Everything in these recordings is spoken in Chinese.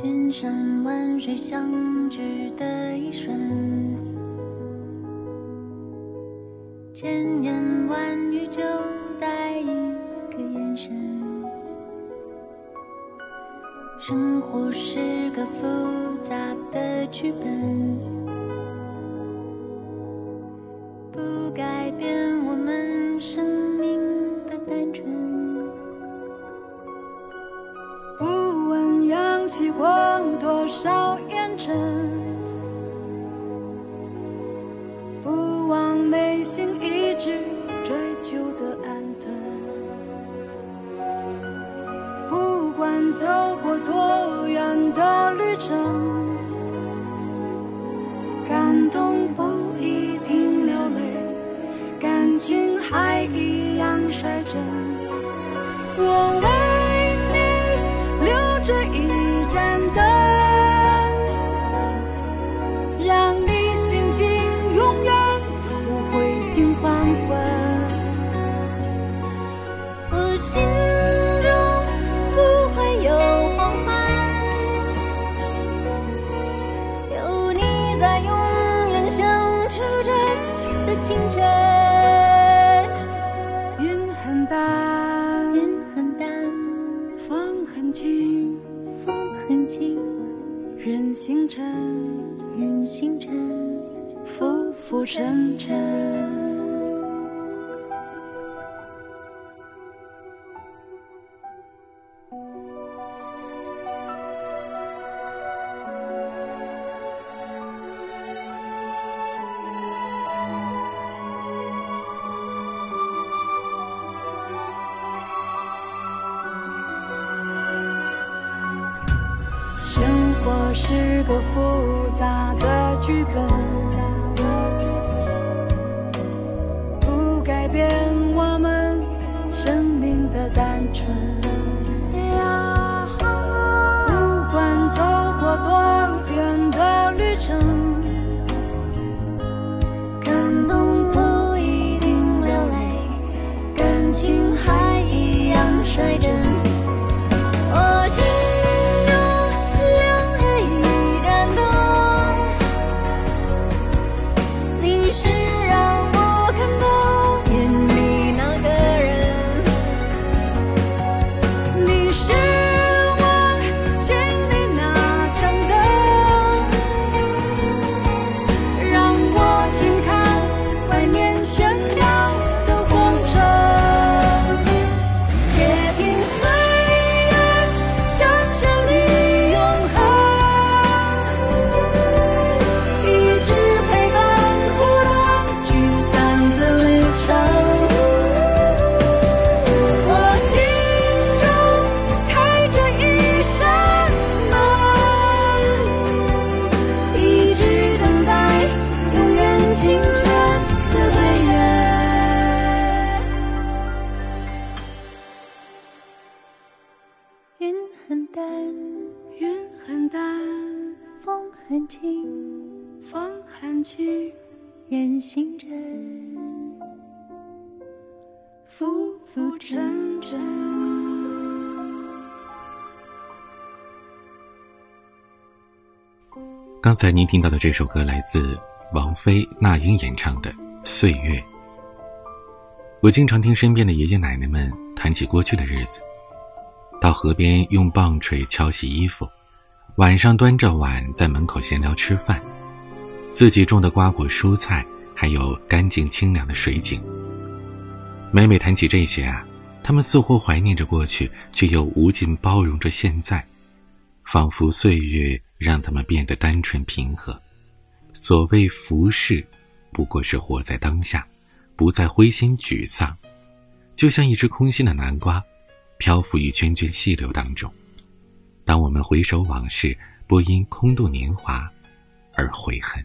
千山万水相聚的一瞬，千言万语就在一个眼神。生活是个复杂的剧本，不改变我们生命的单纯。少烟尘，不忘内心一直追求的安顿。不管走过多远的旅程，感动不一定流泪，感情还一样率真。我人星辰，人星辰。浮浮沉沉。我是个复杂的剧本，星辰。浮浮沉沉。刚才您听到的这首歌来自王菲、那英演唱的《岁月》。我经常听身边的爷爷奶奶们谈起过去的日子，到河边用棒槌敲洗衣服，晚上端着碗在门口闲聊吃饭，自己种的瓜果蔬菜，还有干净清凉的水井。每每谈起这些啊，他们似乎怀念着过去，却又无尽包容着现在，仿佛岁月让他们变得单纯平和。所谓浮世，不过是活在当下，不再灰心沮丧，就像一只空心的南瓜，漂浮于涓涓细流当中。当我们回首往事，不因空度年华而悔恨。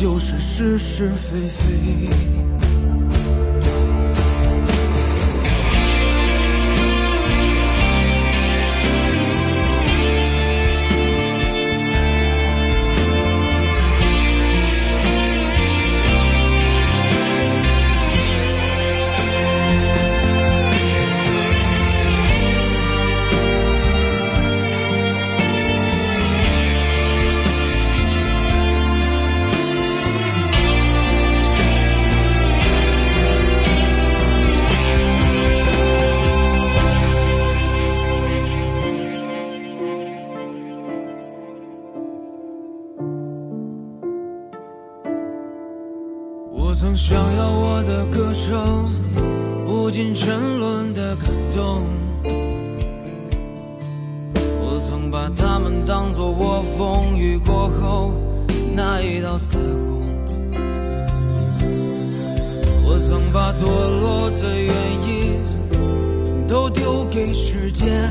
就是是是非非。那一道彩虹，我曾把堕落的原因都丢给时间，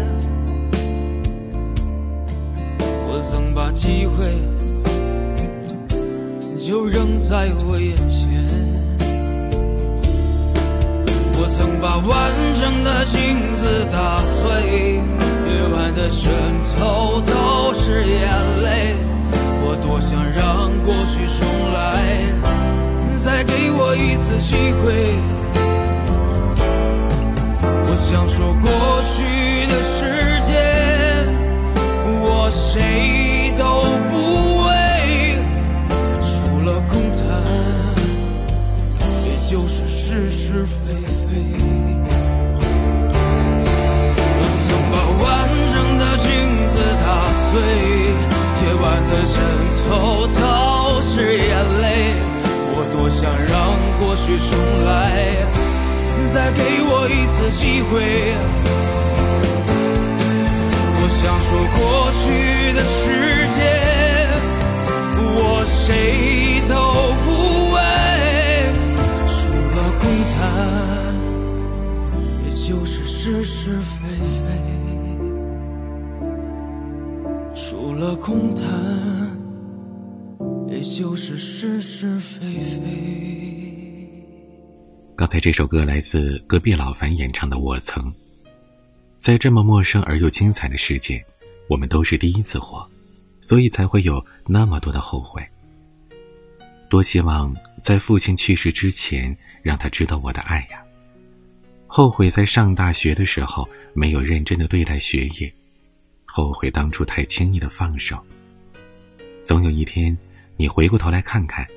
我曾把机会就扔在我眼前。我曾把完整的镜子打碎，夜晚的枕头都是眼泪。我想让过去重来，再给我一次机会。我想说过去的时间，我谁都不为，除了空谈，也就是是是非非。让过去重来，再给我一次机会。我想说过去的时间，我谁都不为，除了空谈，也就是是是非非。除了空谈，也就是是是非非。刚才这首歌来自隔壁老樊演唱的《我曾》。在这么陌生而又精彩的世界，我们都是第一次活，所以才会有那么多的后悔。多希望在父亲去世之前，让他知道我的爱呀！后悔在上大学的时候没有认真的对待学业。后悔当初太轻易的放手。总有一天，你回过头来看看，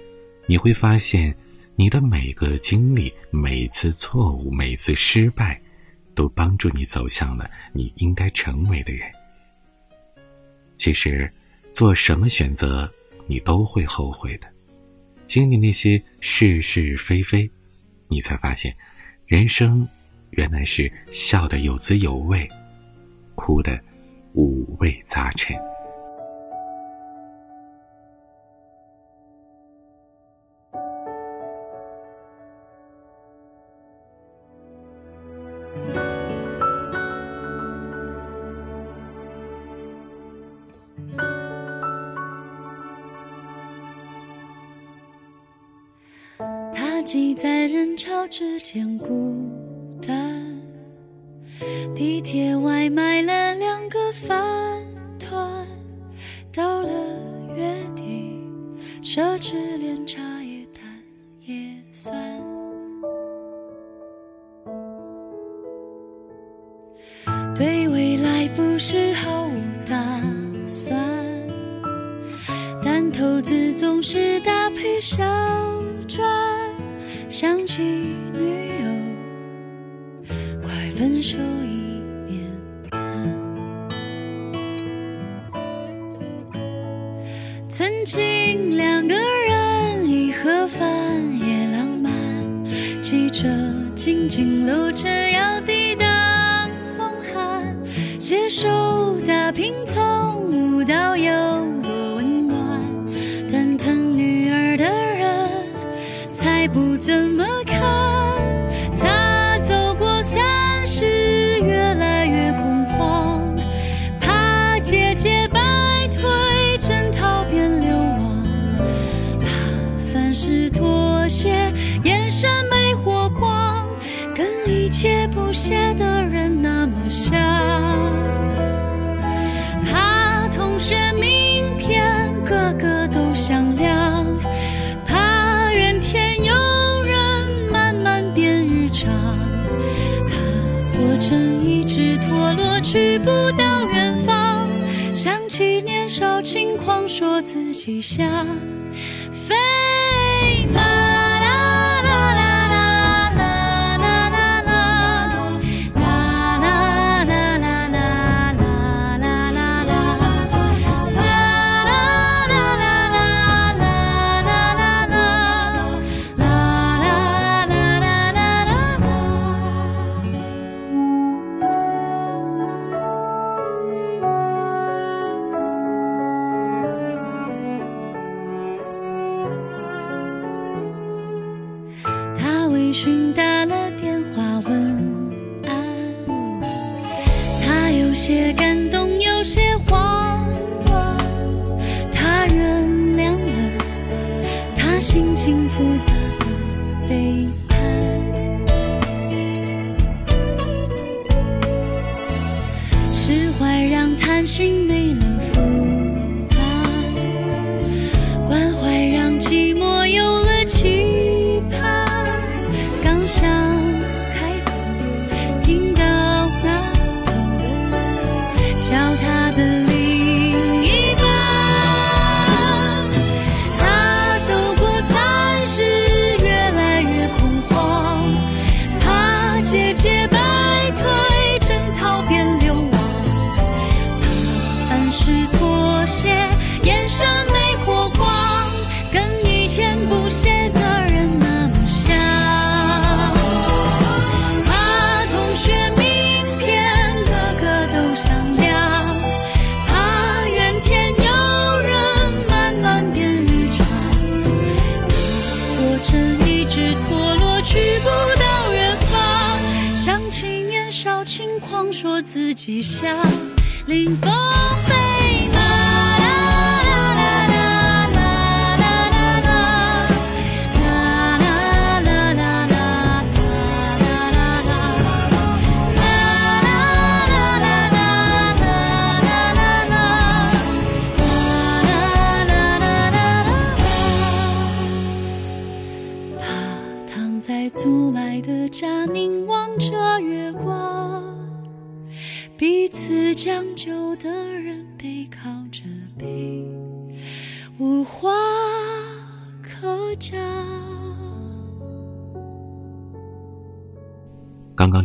你会发现，你的每个经历、每次错误、每次失败，都帮助你走向了你应该成为的人。其实，做什么选择，你都会后悔的。经历那些是是非非，你才发现，人生原来是笑得有滋有味，哭得五味杂陈。之间孤单，地铁外买了两个饭团，到了月底，奢侈连茶叶蛋也算。对未来不是毫无打算，但投资总是搭配小赚。想起女友，快分手雨下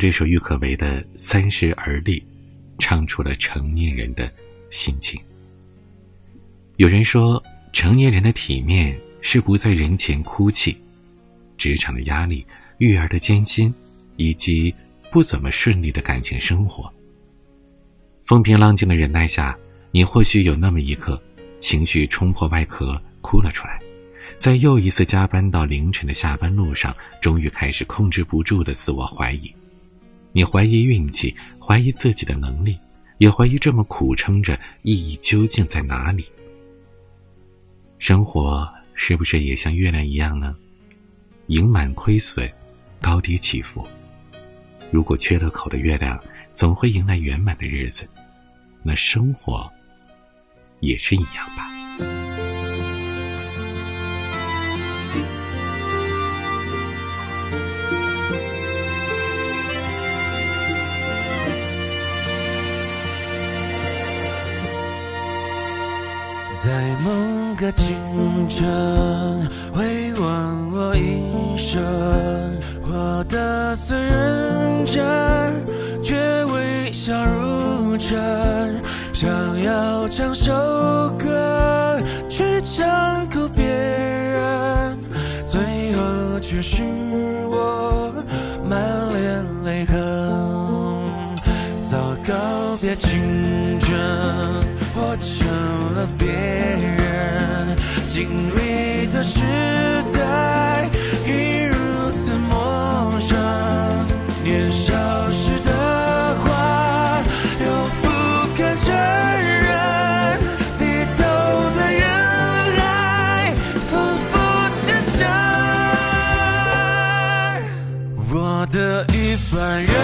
这首郁可唯的《三十而立》，唱出了成年人的心情。有人说，成年人的体面是不在人前哭泣，职场的压力、育儿的艰辛，以及。不怎么顺利的感情生活。风平浪静的忍耐下，你或许有那么一刻，情绪冲破外壳哭了出来，在又一次加班到凌晨的下班路上，终于开始控制不住的自我怀疑。你怀疑运气，怀疑自己的能力，也怀疑这么苦撑着意义究竟在哪里。生活是不是也像月亮一样呢？盈满亏损，高低起伏。如果缺了口的月亮。总会迎来圆满的日子，那生活也是一样吧。在某个清晨，回望我一生，活得虽认真。却微笑如真，想要唱首歌去唱哭别人，最后却是我满脸泪痕。早告别青春，活成了别人经历的时代已如此陌生年少时的话又不敢承认低头在人海浮浮沉沉我的一半人。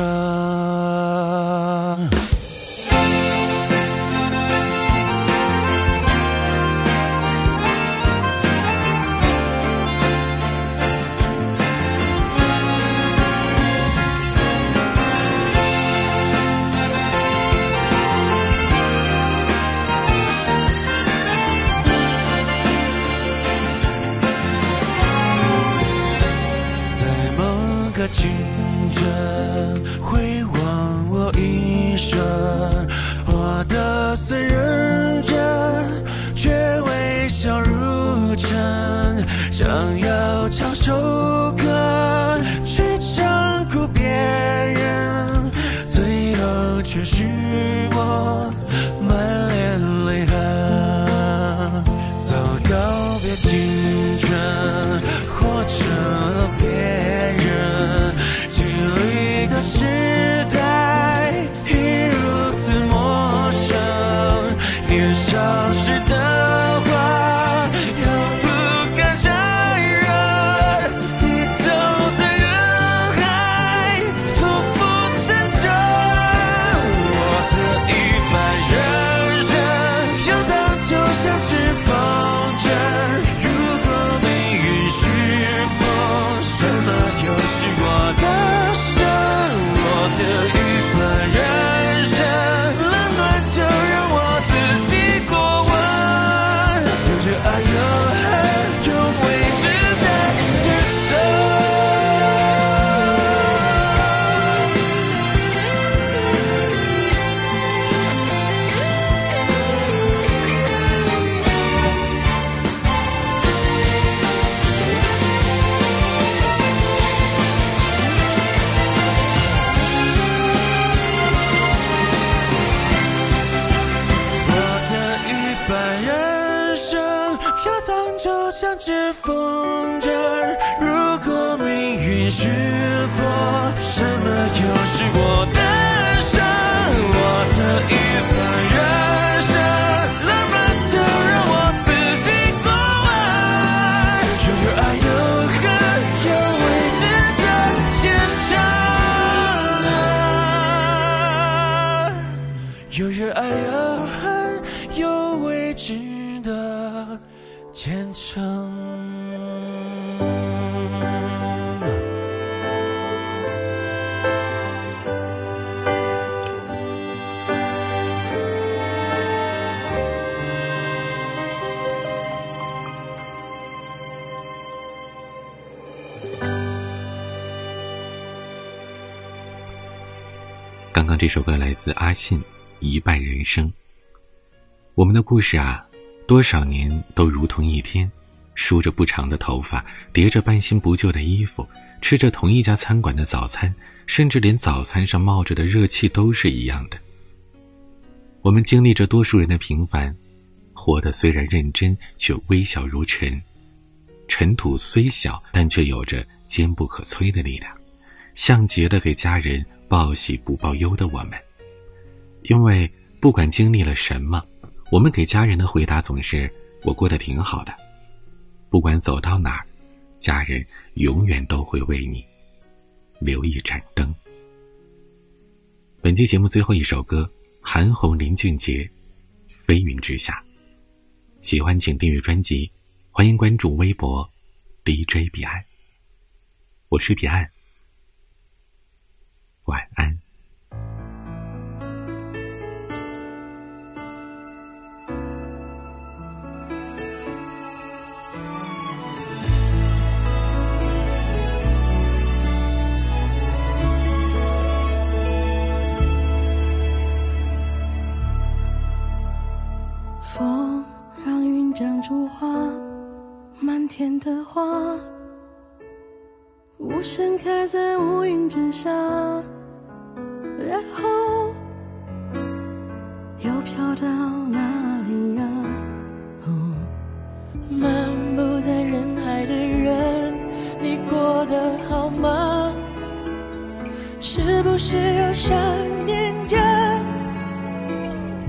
啊你是否，什么又是我的刚刚这首歌来自阿信，《一半人生》。我们的故事啊，多少年都如同一天，梳着不长的头发，叠着半新不旧的衣服，吃着同一家餐馆的早餐，甚至连早餐上冒着的热气都是一样的。我们经历着多数人的平凡，活得虽然认真，却微小如尘。尘土虽小，但却有着坚不可摧的力量，像极了给家人报喜不报忧的我们。因为不管经历了什么。我们给家人的回答总是：“我过得挺好的。”不管走到哪儿，家人永远都会为你留一盏灯。本期节目最后一首歌，韩红、林俊杰，《飞云之下》。喜欢请订阅专辑，欢迎关注微博 DJ 彼岸。我是彼岸，晚安。风让云长出花漫天的花。无声开在乌云之下，然后又飘到哪里呀？漫步在人海的人，你过得好吗？是不是又想念着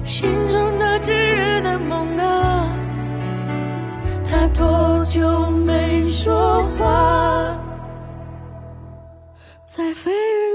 心中那炙热的梦啊？他多久没？说飞云